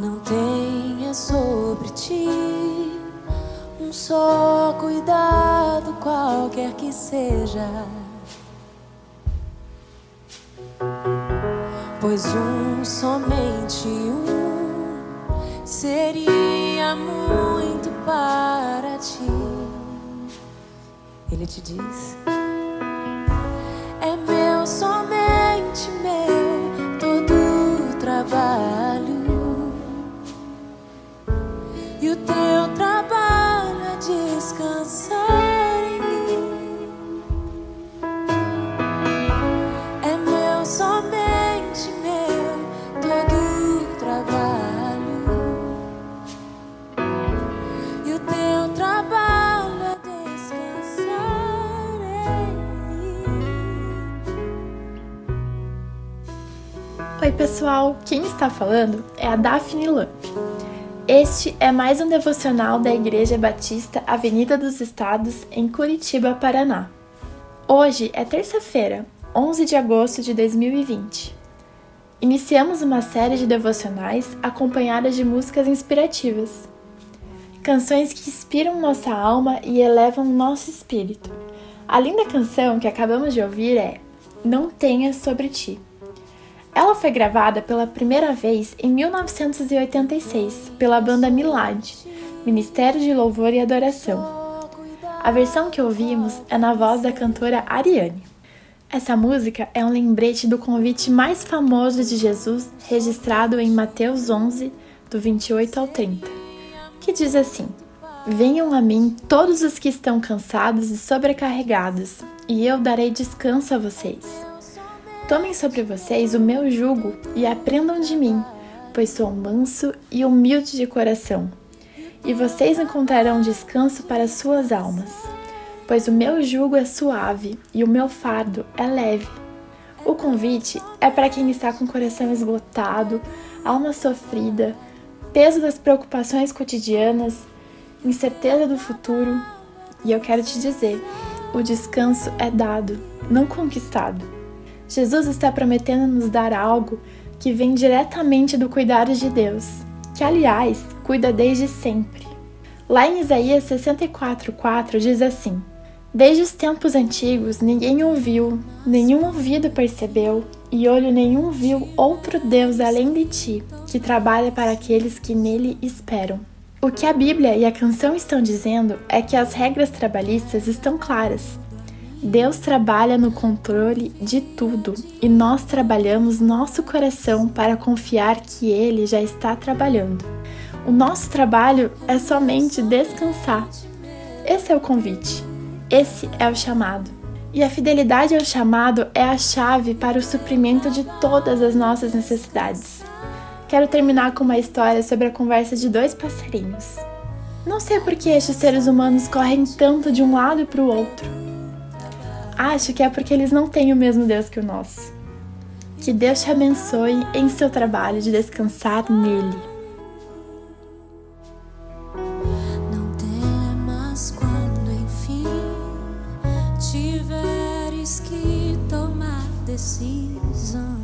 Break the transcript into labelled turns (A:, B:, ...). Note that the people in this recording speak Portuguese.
A: Não tenha sobre ti um só cuidado, qualquer que seja. Pois um, somente um, seria muito para ti. Ele te diz: É meu, somente meu, todo o trabalho. E o teu trabalho é descansar
B: Oi, pessoal! Quem está falando é a Daphne Lamp. Este é mais um devocional da Igreja Batista Avenida dos Estados, em Curitiba, Paraná. Hoje é terça-feira, 11 de agosto de 2020. Iniciamos uma série de devocionais acompanhadas de músicas inspirativas. Canções que inspiram nossa alma e elevam nosso espírito. A linda canção que acabamos de ouvir é Não Tenha Sobre Ti. Ela foi gravada pela primeira vez em 1986 pela banda Milad, Ministério de Louvor e Adoração. A versão que ouvimos é na voz da cantora Ariane. Essa música é um lembrete do convite mais famoso de Jesus registrado em Mateus 11, do 28 ao 30, que diz assim: Venham a mim todos os que estão cansados e sobrecarregados, e eu darei descanso a vocês. Tomem sobre vocês o meu jugo e aprendam de mim, pois sou manso e humilde de coração. E vocês encontrarão descanso para suas almas, pois o meu jugo é suave e o meu fardo é leve. O convite é para quem está com o coração esgotado, alma sofrida, peso das preocupações cotidianas, incerteza do futuro. E eu quero te dizer: o descanso é dado, não conquistado. Jesus está prometendo nos dar algo que vem diretamente do cuidado de Deus, que aliás cuida desde sempre. Lá em Isaías 64:4 diz assim: Desde os tempos antigos ninguém ouviu, nenhum ouvido percebeu, e olho nenhum viu outro Deus além de ti, que trabalha para aqueles que nele esperam. O que a Bíblia e a canção estão dizendo é que as regras trabalhistas estão claras Deus trabalha no controle de tudo e nós trabalhamos nosso coração para confiar que Ele já está trabalhando. O nosso trabalho é somente descansar. Esse é o convite, esse é o chamado. E a fidelidade ao chamado é a chave para o suprimento de todas as nossas necessidades. Quero terminar com uma história sobre a conversa de dois passarinhos. Não sei por que estes seres humanos correm tanto de um lado para o outro Acho que é porque eles não têm o mesmo Deus que o nosso. Que Deus te abençoe em seu trabalho de descansar nele.
A: Não temas quando enfim tiveres que tomar decisão.